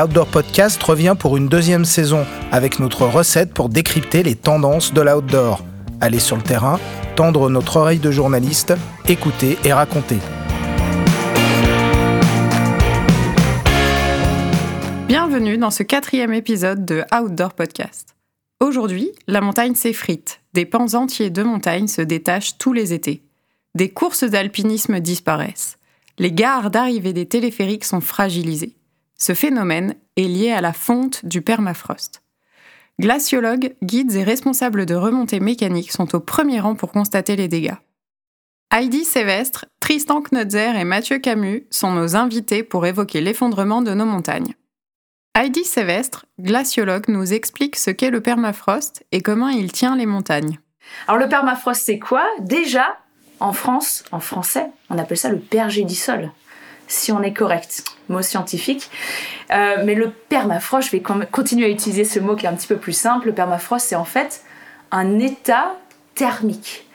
Outdoor Podcast revient pour une deuxième saison avec notre recette pour décrypter les tendances de l'outdoor. Aller sur le terrain, tendre notre oreille de journaliste, écouter et raconter. Bienvenue dans ce quatrième épisode de Outdoor Podcast. Aujourd'hui, la montagne s'effrite, des pans entiers de montagne se détachent tous les étés. Des courses d'alpinisme disparaissent. Les gares d'arrivée des téléphériques sont fragilisées. Ce phénomène est lié à la fonte du permafrost. Glaciologues, guides et responsables de remontées mécaniques sont au premier rang pour constater les dégâts. Heidi Sévestre, Tristan Knotzer et Mathieu Camus sont nos invités pour évoquer l'effondrement de nos montagnes. Heidi Sévestre, glaciologue, nous explique ce qu'est le permafrost et comment il tient les montagnes. Alors le permafrost, c'est quoi? Déjà, en France, en français, on appelle ça le pergélisol, si on est correct, mot scientifique. Euh, mais le permafrost, je vais continuer à utiliser ce mot qui est un petit peu plus simple. Le permafrost, c'est en fait un état thermique.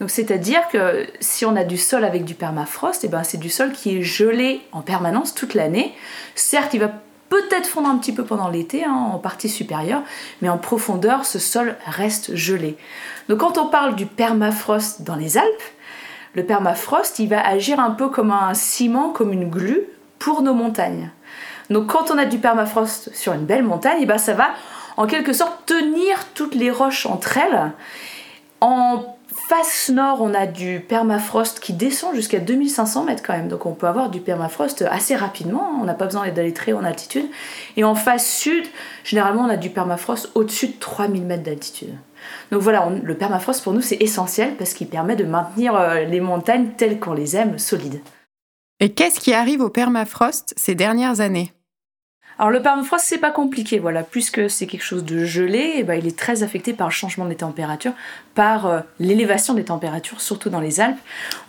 Donc c'est-à-dire que si on a du sol avec du permafrost, et eh ben c'est du sol qui est gelé en permanence toute l'année. Certes, il va peut-être fondre un petit peu pendant l'été, hein, en partie supérieure, mais en profondeur, ce sol reste gelé. Donc quand on parle du permafrost dans les Alpes, le permafrost, il va agir un peu comme un ciment, comme une glu pour nos montagnes. Donc quand on a du permafrost sur une belle montagne, et eh ben ça va en quelque sorte tenir toutes les roches entre elles en face nord, on a du permafrost qui descend jusqu'à 2500 mètres quand même. Donc on peut avoir du permafrost assez rapidement. On n'a pas besoin d'aller très en altitude. Et en face sud, généralement, on a du permafrost au-dessus de 3000 mètres d'altitude. Donc voilà, le permafrost pour nous c'est essentiel parce qu'il permet de maintenir euh, les montagnes telles qu'on les aime, solides. Et qu'est-ce qui arrive au permafrost ces dernières années? Alors le permafrost c'est pas compliqué, voilà, puisque c'est quelque chose de gelé, et eh ben, il est très affecté par le changement des températures, par euh, l'élévation des températures, surtout dans les Alpes.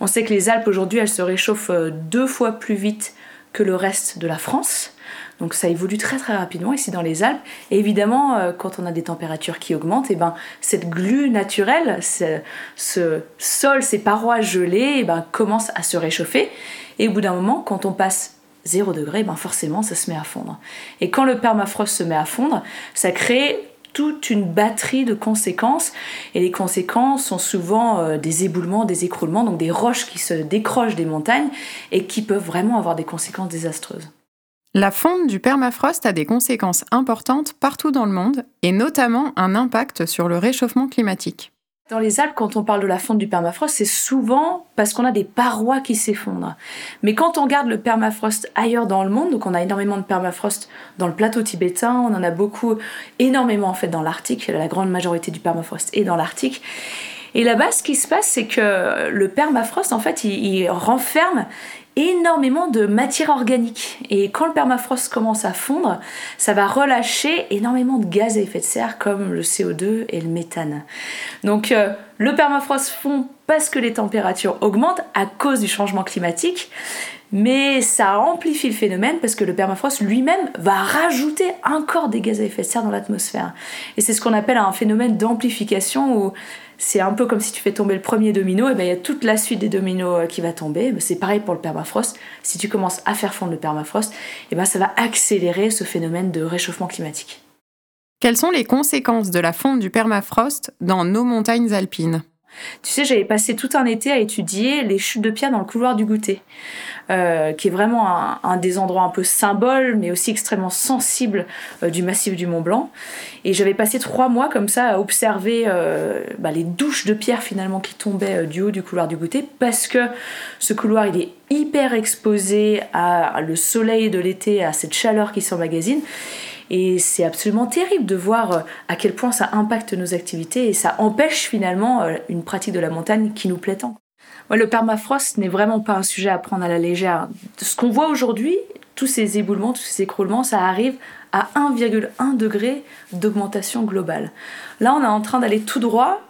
On sait que les Alpes aujourd'hui elles se réchauffent euh, deux fois plus vite que le reste de la France. Donc ça évolue très très rapidement ici dans les Alpes. Et évidemment, euh, quand on a des températures qui augmentent, et eh ben, cette glu naturelle, ce, sol, ces parois gelées, eh ben, commencent à se réchauffer. Et au bout d'un moment, quand on passe 0 degré, ben forcément ça se met à fondre. Et quand le permafrost se met à fondre, ça crée toute une batterie de conséquences et les conséquences sont souvent euh, des éboulements, des écroulements, donc des roches qui se décrochent des montagnes et qui peuvent vraiment avoir des conséquences désastreuses. La fonte du permafrost a des conséquences importantes partout dans le monde et notamment un impact sur le réchauffement climatique. Dans les Alpes, quand on parle de la fonte du permafrost, c'est souvent parce qu'on a des parois qui s'effondrent. Mais quand on regarde le permafrost ailleurs dans le monde, donc on a énormément de permafrost dans le plateau tibétain, on en a beaucoup, énormément en fait dans l'Arctique, la grande majorité du permafrost est dans l'Arctique. Et là-bas, ce qui se passe, c'est que le permafrost, en fait, il renferme énormément de matière organique. Et quand le permafrost commence à fondre, ça va relâcher énormément de gaz à effet de serre comme le CO2 et le méthane. Donc euh, le permafrost fond parce que les températures augmentent à cause du changement climatique. Mais ça amplifie le phénomène parce que le permafrost lui-même va rajouter encore des gaz à effet de serre dans l'atmosphère. Et c'est ce qu'on appelle un phénomène d'amplification c'est un peu comme si tu fais tomber le premier domino, et bien il y a toute la suite des dominos euh, qui va tomber. C'est pareil pour le permafrost. Si tu commences à faire fondre le permafrost, et ben ça va accélérer ce phénomène de réchauffement climatique. Quelles sont les conséquences de la fonte du permafrost dans nos montagnes alpines? Tu sais, j'avais passé tout un été à étudier les chutes de pierre dans le couloir du goûter, euh, qui est vraiment un, des endroits un peu symboles, mais aussi extrêmement sensibles euh, du massif du Mont Blanc. Et j'avais passé trois mois comme ça à observer euh, bah, les douches de pierre finalement qui tombaient du haut du couloir du goûter, parce que ce couloir il est hyper exposé à le soleil de l'été, à cette chaleur qui s'emmagasine. Et c'est absolument terrible de voir euh, à quel point ça impacte nos activités et ça empêche finalement euh, une pratique de la montagne qui nous plaît tant. le permafrost n'est vraiment pas un sujet à prendre à la légère. Ce qu'on voit aujourd'hui, tous ces éboulements, tous ces écroulements, ça arrive à 1,1 degré d'augmentation globale. Là, on est en train d'aller tout droit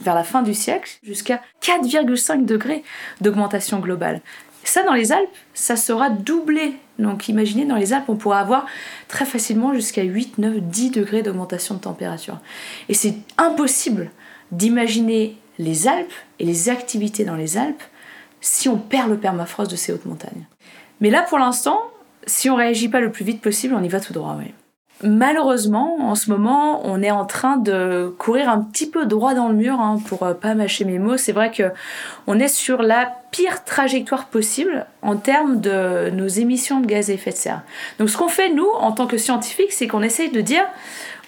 vers la fin du siècle jusqu'à 4,5 degrés d'augmentation globale. Ça, dans les Alpes, ça sera doublé. Donc imaginez, dans les Alpes, on pourra avoir très facilement jusqu'à 8, 9, 10 degrés d'augmentation de température. Et c'est impossible d'imaginer les Alpes et les activités dans les Alpes si on perd le permafrost de ces hautes montagnes. Mais là, pour l'instant, Si on réagit pas le plus vite possible, on y va tout droit. Malheureusement, en ce moment, on est en train de courir un petit peu droit dans le mur, hein, pour euh, pas mâcher mes mots. C'est vrai que on est sur la pire trajectoire possible en termes de nos émissions de gaz à effet de serre. Donc, ce qu'on fait nous, en tant que scientifiques, c'est qu'on essaye de dire,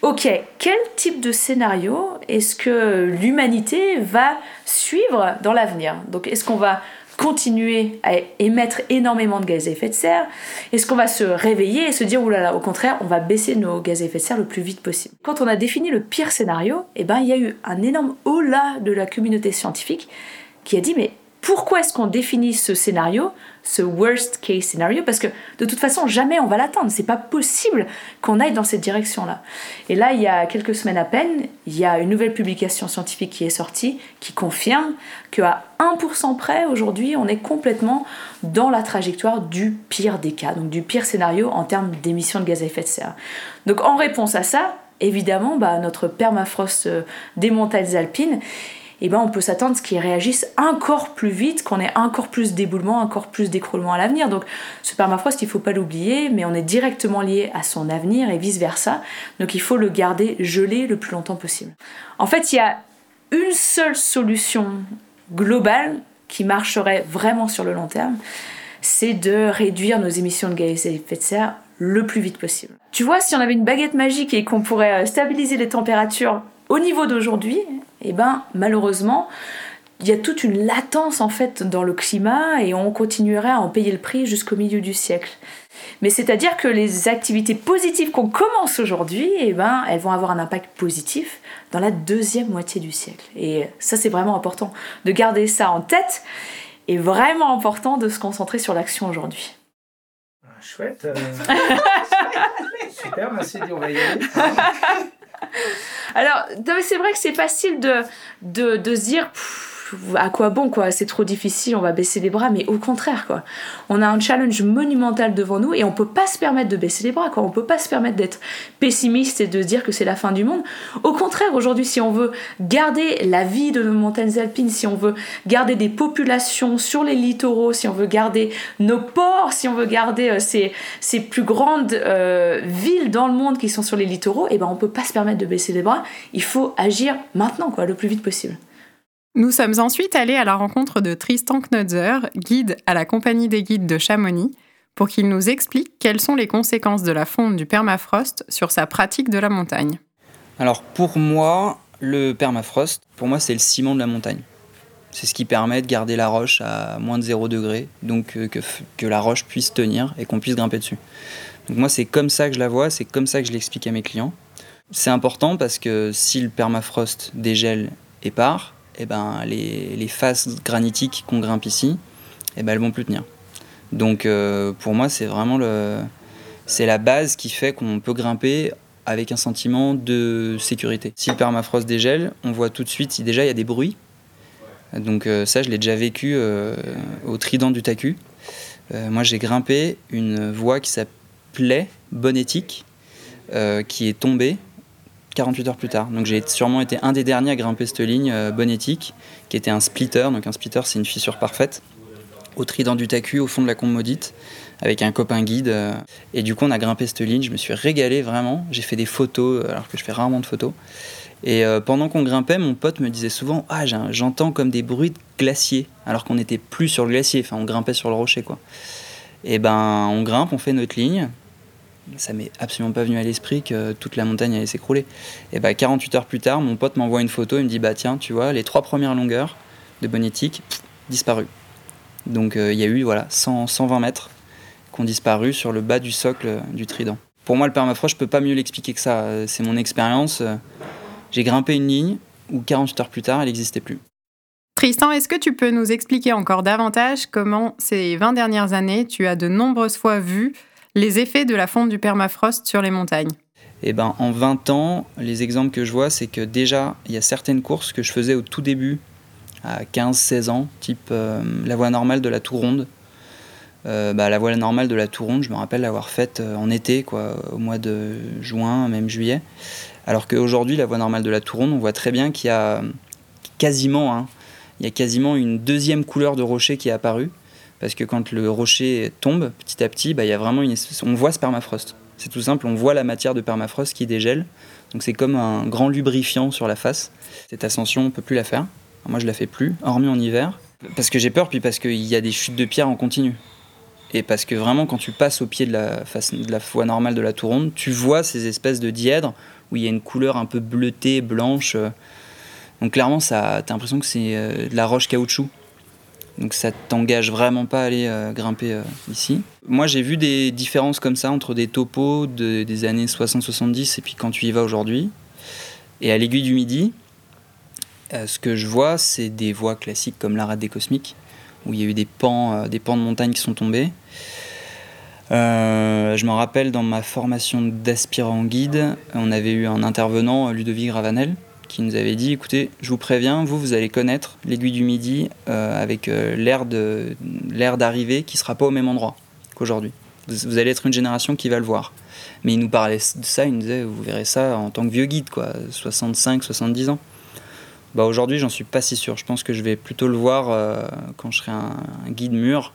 ok, quel type de scénario est-ce que l'humanité va suivre dans l'avenir? Donc, est-ce qu'on va continuer à émettre énormément de gaz à effet de serre. Est-ce qu'on va se réveiller et se dire, oulala, au contraire, on va baisser nos gaz à effet de serre le plus vite possible? Quand on a défini le pire scénario, eh ben, il y a eu un énorme haut-là de la communauté scientifique qui a dit, mais pourquoi est-ce qu'on définit ce scénario, ce worst case scénario Parce que de toute façon, jamais on va l'atteindre. C'est pas possible qu'on aille dans cette direction-là. Et là, il y a quelques semaines à peine, il y a une nouvelle publication scientifique qui est sortie qui confirme qu'à 1% près, aujourd'hui, on est complètement dans la trajectoire du pire des cas, donc du pire scénario en termes d'émissions de gaz à effet de serre. Donc en réponse à ça, évidemment, bah, notre permafrost euh, des montagnes alpines, eh ben on peut s'attendre à ce qu'ils réagissent encore plus vite, qu'on ait encore plus d'éboulements, encore plus d'écroulements à l'avenir. Donc ce permafrost, il faut pas l'oublier, mais on est directement lié à son avenir et vice-versa. Donc il faut le garder gelé le plus longtemps possible. En fait, il y a une seule solution globale qui marcherait vraiment sur le long terme, c'est de réduire nos émissions de gaz à effet de serre le plus vite possible. Tu vois, si on avait une baguette magique et qu'on pourrait euh, stabiliser les températures au niveau d'aujourd'hui, eh ben malheureusement, il y a toute une latence en fait dans le climat et on continuerait à en payer le prix jusqu'au milieu du siècle. Mais c'est-à-dire que les activités positives qu'on commence aujourd'hui, eh ben, elles vont avoir un impact positif dans la deuxième moitié du siècle. Et ça, c'est vraiment important de garder ça en tête et vraiment important de se concentrer sur l'action aujourd'hui. Chouette. Euh. Super, merci, on va y aller. Alors, c'est vrai que c'est facile de, se dire à quoi bon quoi? C'est trop difficile on va baisser les bras mais au contraire quoi. On a un challenge monumental devant nous et on peut pas se permettre de baisser les bras quoi. On peut pas se permettre d'être pessimiste et de dire que c'est la fin du monde. Au contraire aujourd'hui si on veut garder la vie de nos montagnes alpines si on veut garder des populations sur les littoraux si on veut garder nos ports si on veut garder euh, ces, ces, plus grandes euh, villes dans le monde qui sont sur les littoraux et eh ben on peut pas se permettre de baisser les bras. Il faut agir maintenant quoi le plus vite possible nous sommes ensuite allés à la rencontre de Tristan Knodzer, guide à la Compagnie des guides de Chamonix, pour qu'il nous explique quelles sont les conséquences de la fonte du permafrost sur sa pratique de la montagne. Alors pour moi, le permafrost, pour moi c'est le ciment de la montagne. C'est ce qui permet de garder la roche à moins de 0 degré, donc euh, que, que la roche puisse tenir et qu'on puisse grimper dessus. Donc moi c'est comme ça que je la vois, c'est comme ça que je l'explique à mes clients. C'est important parce que si le permafrost dégèle et part, eh ben, les, les, faces granitiques qu'on grimpe ici, eh ben, elles vont plus tenir. Donc euh, pour moi, c'est vraiment le, c'est la base qui fait qu'on peut grimper avec un sentiment de sécurité. Si le permafrost dégèle, on voit tout de suite, déjà il y a des bruits. Donc euh, ça, je l'ai déjà vécu euh, au Trident du Tacu. moi, j'ai grimpé une voie qui s'appelait Bonétique, qui est tombée 48 heures plus tard. Donc j'ai sûrement été un des derniers à grimper cette ligne euh, Bonétique, qui était un splitter. Donc un splitter, c'est une fissure parfaite, au trident du Tacu, au fond de la combe maudite, avec un copain guide. Euh. et du coup, on a grimpé cette ligne. Je me suis régalé vraiment. J'ai fait des photos, euh, alors que je fais rarement de photos. Et pendant qu'on grimpait, mon pote me disait souvent Ah, j'entends comme des bruits de glacier, alors qu'on n'était plus sur le glacier. Enfin, on grimpait sur le rocher, quoi. Et ben, on grimpe, on fait notre ligne ça m'est absolument pas venu à l'esprit que toute la montagne allait s'écrouler. Et bah 48 heures plus tard, mon pote m'envoie une photo, il me dit bah tiens, tu vois, les trois premières longueurs de Bonétique disparues. Donc euh, il y a eu voilà 100, 120 mètres qui ont disparu sur le bas du socle du Trident. Pour moi, le permafrost, je peux pas mieux l'expliquer que ça. C'est mon expérience. J'ai grimpé une ligne où 48 heures plus tard, elle n'existait plus. Tristan, est-ce que tu peux nous expliquer encore davantage comment ces 20 dernières années, tu as de nombreuses fois vu les effets de la fonte du permafrost sur les montagnes eh ben, en 20 ans, les exemples que je vois, c'est que déjà, il y a certaines courses que je faisais au tout début, à 15-16 ans, type euh, la voie normale de la Tour Ronde. Euh, bah, la voie normale de la Tour Ronde, je me rappelle l'avoir faite euh, en été, quoi, au mois de juin, même juillet. Alors qu'aujourd'hui, la voie normale de la Tour Ronde, on voit très bien qu'il y a quasiment, hein, il y a quasiment une deuxième couleur de rocher qui est apparue. Parce que quand le rocher tombe petit à petit, bah, y a vraiment une, on voit ce permafrost. C'est tout simple, on voit la matière de permafrost qui dégèle. Donc c'est comme un grand lubrifiant sur la face. Cette ascension, on peut plus la faire. moi, je la fais plus, hormis en hiver, parce que j'ai peur, puis parce qu'il y a des chutes de pierre en continu. Et parce que vraiment, quand tu passes au pied de la, face, de la normale de la tour ronde, tu vois ces espèces de dièdres où il y a une couleur un peu bleutée, blanche. Donc clairement, ça, t'as l'impression que c'est euh, de la roche caoutchouc. Donc ça t'engage vraiment pas à aller euh, grimper euh, ici. Moi j'ai vu des différences comme ça entre des topos des années 60-70 et puis quand tu y vas aujourd'hui. Et à l'aiguille du midi, ce que je vois c'est des voies classiques comme l'arrêt des cosmiques, où il y a eu des pans, des pans de montagne qui sont tombés. je me rappelle dans ma formation d'aspirant guide, on avait eu un intervenant, Ludovic Ravanel, qui nous avait dit écoutez, je vous préviens, vous, vous allez connaître l'aiguille du Midi euh, avec euh, l'air d'arrivée qui ne sera pas au même endroit qu'aujourd'hui. Vous, allez être une génération qui va le voir. Mais il nous parlait de ça, il nous disait vous verrez ça en tant que vieux guide, quoi, 65, 70 ans. Bah aujourd'hui, j'en suis pas si sûr. Je pense que je vais plutôt le voir euh, quand je serai un, guide mûr.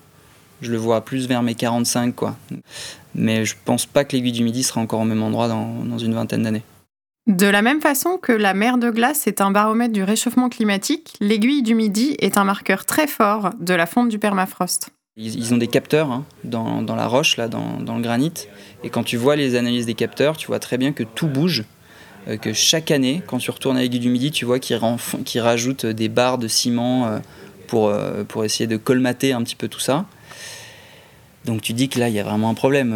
Je le vois plus vers mes 45, quoi. Mais je pense pas que l'aiguille du Midi sera encore au même endroit dans une vingtaine d'années. De la même façon que la mer de glace est un baromètre du réchauffement climatique, l'aiguille du Midi est un marqueur très fort de la fonte du permafrost. Ils ont des capteurs hein, dans, la roche, là, dans, le granit. Et quand tu vois les analyses des capteurs, tu vois très bien que tout bouge. Euh, que chaque année, quand tu retournes à l'aiguille du Midi, tu vois qu'ils rajoutent des barres de ciment euh, pour, euh, pour essayer de colmater un petit peu tout ça. Donc tu dis que là, il y a vraiment un problème.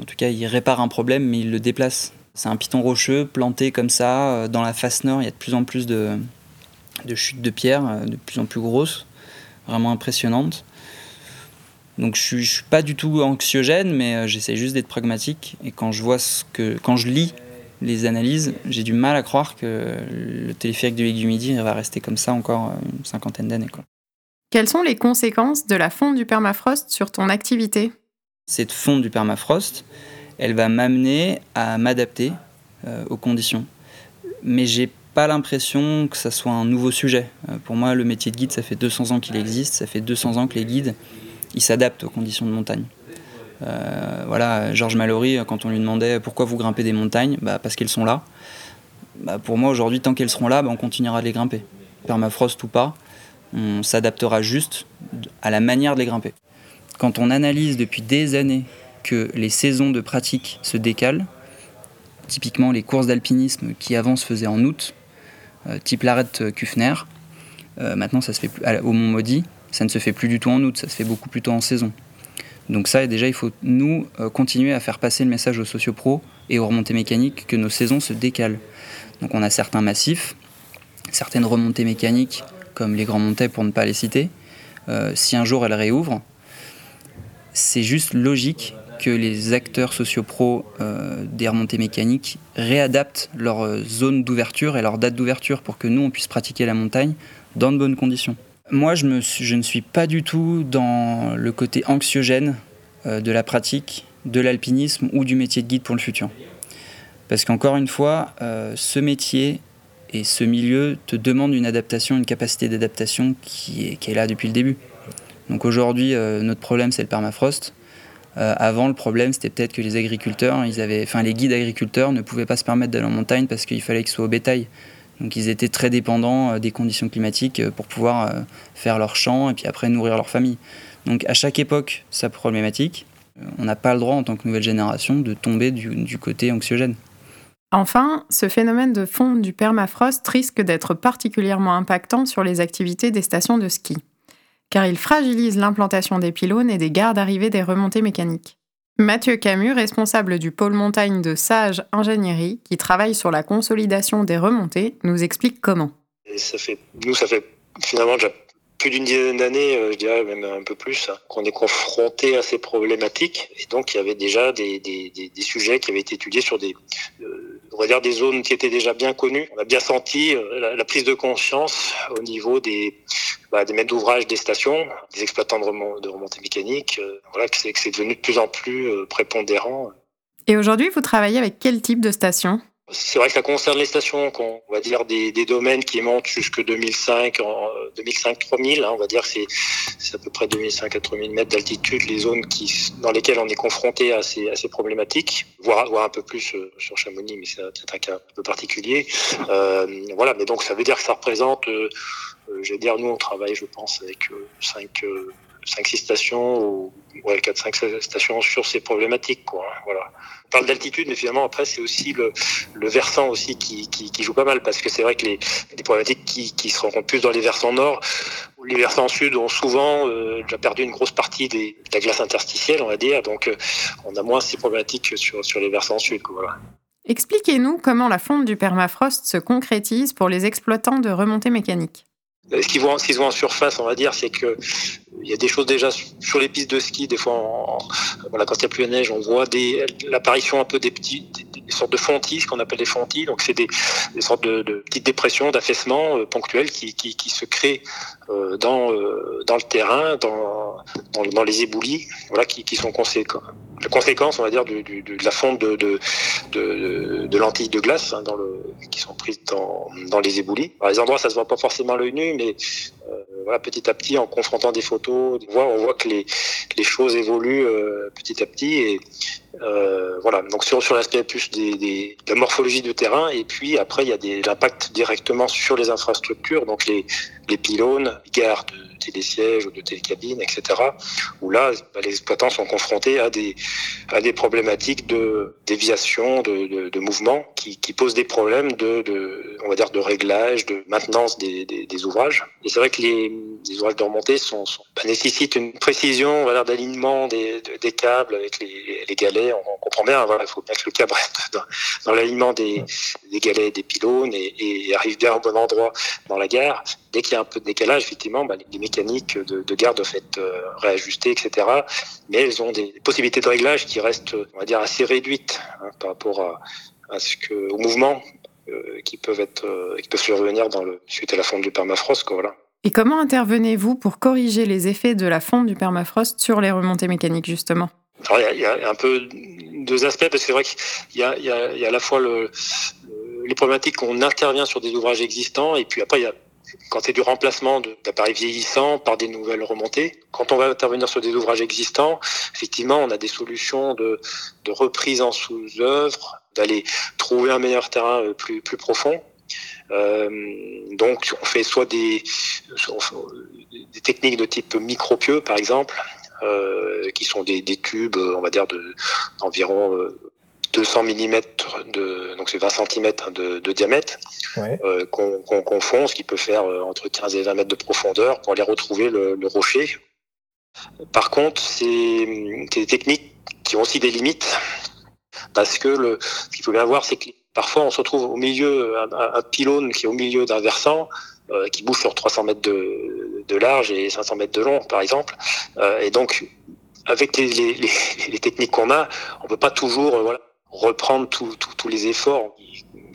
En tout cas, ils réparent un problème, mais ils le déplacent. C'est un piton rocheux planté comme ça. Euh, dans la face nord, il y a de plus en plus de, chutes de pierre, euh, de plus en plus grosses, vraiment impressionnantes. Donc je ne suis pas du tout anxiogène, mais euh, j'essaie juste d'être pragmatique. Et quand je vois ce que, quand je lis les analyses, j'ai du mal à croire que le téléphérique de l'aiguille midi va rester comme ça encore une cinquantaine d'années. Quelles sont les conséquences de la fonte du permafrost sur ton activité? Cette fonte du permafrost, elle va m'amener à m'adapter euh, aux conditions. Mais j'ai pas l'impression que ça soit un nouveau sujet. Euh, pour moi, le métier de guide, ça fait 200 ans qu'il existe, ça fait 200 ans que les guides, ils s'adaptent aux conditions de montagne. Euh, voilà, Georges Mallory, quand on lui demandait pourquoi vous grimpez des montagnes, bah, parce qu'elles sont là. Bah, pour moi, aujourd'hui, tant qu'elles seront là, bah, on continuera de les grimper. Permafrost ou pas, on s'adaptera juste à la manière de les grimper. Quand on analyse depuis des années que les saisons de pratique se décalent. Typiquement, les courses d'alpinisme qui avant se faisaient en août, euh, type l'arête Kufner, euh, maintenant ça se fait au Mont Maudit, ça ne se fait plus du tout en août, ça se fait beaucoup plus tôt en saison. Donc ça, déjà, il faut nous euh, continuer à faire passer le message aux sociopros et aux remontées mécaniques que nos saisons se décalent. Donc on a certains massifs, certaines remontées mécaniques, comme les Grands Montets pour ne pas les citer. si un jour elles réouvrent, c'est juste logique que les acteurs sociopros euh, des remontées mécaniques réadaptent leur euh, zone d'ouverture et leur date d'ouverture pour que nous, on puisse pratiquer la montagne dans de bonnes conditions. Moi, je, ne suis pas du tout dans le côté anxiogène euh, de la pratique de l'alpinisme ou du métier de guide pour le futur. Parce qu'encore une fois, ce métier et ce milieu te demandent une adaptation, une capacité d'adaptation qui est là depuis le début. Donc aujourd'hui, notre problème, c'est le permafrost. Euh, avant, le problème, c'était peut-être que les agriculteurs, ils avaient, enfin, les guides agriculteurs ne pouvaient pas se permettre d'aller en montagne parce qu'il fallait qu'ils soient au bétail. Donc ils étaient très dépendants euh, des conditions climatiques euh, pour pouvoir faire leur champ et puis après nourrir leur famille. Donc à chaque époque, sa problématique. On n'a pas le droit en tant que nouvelle génération de tomber du, côté anxiogène. Enfin, ce phénomène de fonte du permafrost risque d'être particulièrement impactant sur les activités des stations de ski car il fragilise l'implantation des pylônes et des gares d'arrivée des remontées mécaniques. Mathieu Camus, responsable du pôle montagne de Sage Ingénierie, qui travaille sur la consolidation des remontées, nous explique comment. ça fait, nous, ça fait finalement déjà plus d'une dizaine d'années, euh, je dirais même un peu plus, hein, qu'on est confronté à ces problématiques. Et donc, il y avait déjà des, sujets qui avaient été étudiés sur des, euh, on va dire des zones qui étaient déjà bien connues. On a bien senti euh, la, prise de conscience au niveau des, bah, des maîtres d'ouvrage des stations, des exploitants de, de remontée mécanique. voilà, que c'est devenu de plus en plus prépondérant. Et aujourd'hui, vous travaillez avec quel type de station? C'est vrai que ça concerne les stations, on va dire des, des domaines qui montent jusque 2005, 2005-3000. Hein, on va dire c'est c'est à peu près 2005 à 3000 mètres d'altitude, les zones qui dans lesquelles on est confronté à ces, à ces problématiques, voire, voire un peu plus euh, sur Chamonix, mais c'est un cas un peu particulier. Euh, voilà, mais donc ça veut dire que ça représente, euh, euh dire, nous on travaille, je pense, avec 5 5-6 stations ou ouais, 4-5 stations sur ces problématiques. Quoi, hein, voilà. On parle d'altitude, mais finalement après c'est aussi le, le versant aussi qui, qui, qui, joue pas mal parce que c'est vrai que les, les problématiques qui, qui, se rencontrent plus dans les versants nord, les versants sud ont souvent euh, déjà perdu une grosse partie des, de la glace interstitielle, on va dire, donc euh, on a moins ces problématiques sur, sur les versants sud. Quoi, voilà. Expliquez-nous comment la fonte du permafrost se concrétise pour les exploitants de remontées mécaniques. Ce qu'ils voient, voient, en surface, on va dire, c'est que il y a des choses déjà sur les pistes de ski. Des fois, voilà, quand il n'y a plus de neige, on voit l'apparition un peu des petits, des, sortes de fontis, ce qu'on appelle des fontis. Donc, c'est des, des, sortes de, de petites dépressions, d'affaissements euh, ponctuels qui, qui, qui, se créent euh, dans, euh, dans le terrain, dans, dans, les éboulis, voilà, qui, qui sont conséquents. La conséquence, on va dire, du, du, de la fonte de, de, de, de lentilles de glace hein, dans le, qui sont prises dans, dans les éboulis. Par les endroits, ça se voit pas forcément à l'œil nu, mais euh, voilà, petit à petit, en confrontant des photos, on voit, on voit que les, les choses évoluent euh, petit à petit. Et euh, voilà, donc sur, sur l'aspect plus des, des, de la morphologie du terrain, et puis après, il y a des impacts directement sur les infrastructures, donc les, les pylônes, gares de télésièges ou de télécabines, etc. Où là, bah, les exploitants sont confrontés à des, à des problématiques de déviation, de, de, de mouvement qui, qui posent des problèmes de, de, on va dire, de réglage, de maintenance des, des, des ouvrages. Et c'est vrai que les, les ouvrages de remontée sont, sont bah, nécessitent une précision, on d'alignement des, des câbles avec les, les galets. On, comprend bien, voilà, il faut bien que le reste dans, dans l'alignement des, des galets, des pylônes et, arrive bien au bon endroit dans la gare. Dès qu'il y a un peu de décalage, effectivement, bah, les mécaniques de, de garde doivent être euh, réajustées, etc. Mais elles ont des possibilités de réglage qui restent, on va dire, assez réduites hein, par rapport à, à ce que, au mouvement euh, qui peuvent être, euh, qui peuvent survenir suite à la fonte du permafrost. Quoi, voilà. Et comment intervenez-vous pour corriger les effets de la fonte du permafrost sur les remontées mécaniques, justement? Alors, il, y a, il y a un peu deux aspects, parce que c'est vrai qu'il y a, il y, a, il y a à la fois le, les problématiques qu'on intervient sur des ouvrages existants, et puis après, il y a quand c'est du remplacement d'appareils vieillissants par des nouvelles remontées. Quand on va intervenir sur des ouvrages existants, effectivement, on a des solutions de, de reprise en sous-œuvre, d'aller trouver un meilleur terrain plus, plus profond. Euh, donc, on fait soit des, des techniques de type micropieux, par exemple, euh, qui sont des, des, tubes, on va dire, d'environ de, 200 mm de donc c'est 20 cm de, de diamètre ouais. euh, qu'on qu fonce qui peut faire euh, entre 15 et 20 mètres de profondeur pour aller retrouver le, le rocher. Par contre, c'est des techniques qui ont aussi des limites parce que le, ce qu'il faut bien voir, c'est que parfois on se retrouve au milieu un, un pylône qui est au milieu d'un versant euh, qui bouge sur 300 mètres de, de, large et 500 mètres de long, par exemple, euh, et donc avec les, les, les, les techniques qu'on a, on peut pas toujours voilà reprendre tous les efforts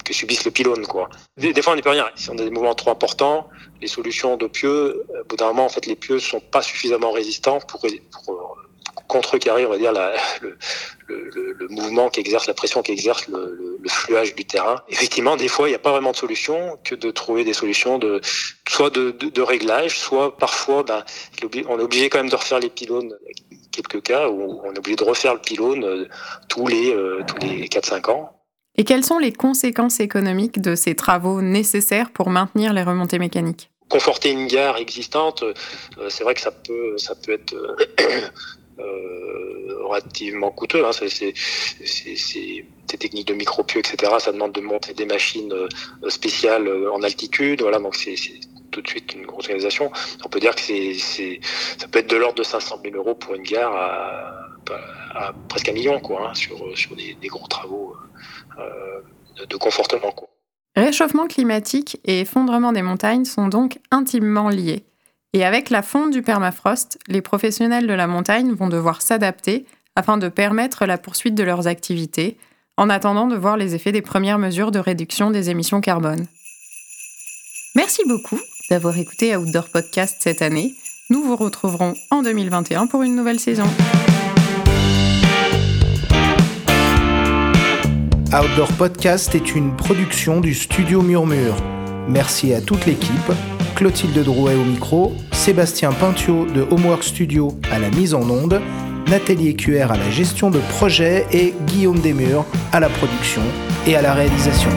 que subissent le pylône. Quoi. Des, fois, on n'y peut rien. Si on a des mouvements trop importants, les solutions de pieux, au bout d'un moment, en fait, les pieux sont pas suffisamment résistants pour, pour contrecarrer, on va dire, la, le, le, le, mouvement qu'exerce, la pression qu'exerce le, le, fluage du terrain. Effectivement, des fois, il n'y a pas vraiment de solution que de trouver des solutions de soit de, de, de réglage, soit parfois, ben, on est obligé quand même de refaire les pylônes quelques cas où on est obligé de refaire le pylône euh, tous les, euh, tous les 4-5 ans. Et quelles sont les conséquences économiques de ces travaux nécessaires pour maintenir les remontées mécaniques? Conforter une gare existante, euh, c'est vrai que ça peut, ça peut être relativement coûteux. Hein. Des techniques de micropieux, etc. Ça demande de monter des machines spéciales en altitude. Voilà, donc c'est tout de suite une grosse organisation. On peut dire que ça peut être de l'ordre de 500 000 euros pour une gare à, presque un million, quoi, hein, sur, des, gros travaux euh, de confortement. Réchauffement climatique et effondrement des montagnes sont donc intimement liés. Et avec la fonte du permafrost, les professionnels de la montagne vont devoir s'adapter afin de permettre la poursuite de leurs activités, en attendant de voir les effets des premières mesures de réduction des émissions carbone. Merci beaucoup d'avoir écouté Outdoor Podcast cette année. Nous vous retrouverons en 2021 pour une nouvelle saison. Outdoor Podcast est une production du studio Murmure. Merci à toute l'équipe, Clotilde Drouet au micro, Sébastien Pintio de Homework Studio à la mise en onde, Nathalie Écuer à la gestion de projet et Guillaume Desmurs à la production et à la réalisation.